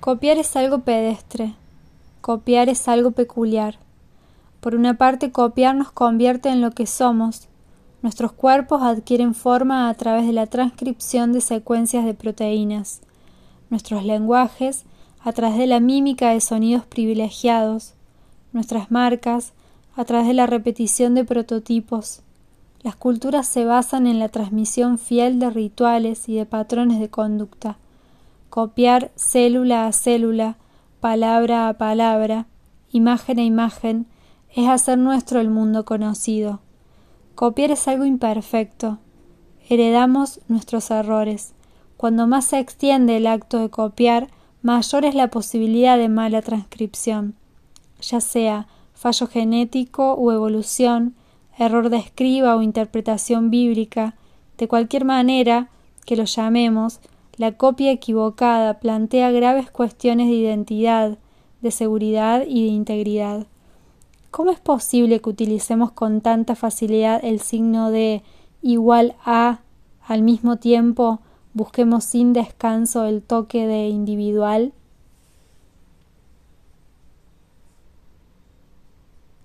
Copiar es algo pedestre. Copiar es algo peculiar. Por una parte, copiar nos convierte en lo que somos. Nuestros cuerpos adquieren forma a través de la transcripción de secuencias de proteínas. Nuestros lenguajes a través de la mímica de sonidos privilegiados. Nuestras marcas a través de la repetición de prototipos. Las culturas se basan en la transmisión fiel de rituales y de patrones de conducta copiar célula a célula, palabra a palabra, imagen a imagen, es hacer nuestro el mundo conocido. Copiar es algo imperfecto. Heredamos nuestros errores. Cuando más se extiende el acto de copiar, mayor es la posibilidad de mala transcripción, ya sea fallo genético o evolución, error de escriba o interpretación bíblica, de cualquier manera que lo llamemos, la copia equivocada plantea graves cuestiones de identidad, de seguridad y de integridad. ¿Cómo es posible que utilicemos con tanta facilidad el signo de igual a al mismo tiempo busquemos sin descanso el toque de individual?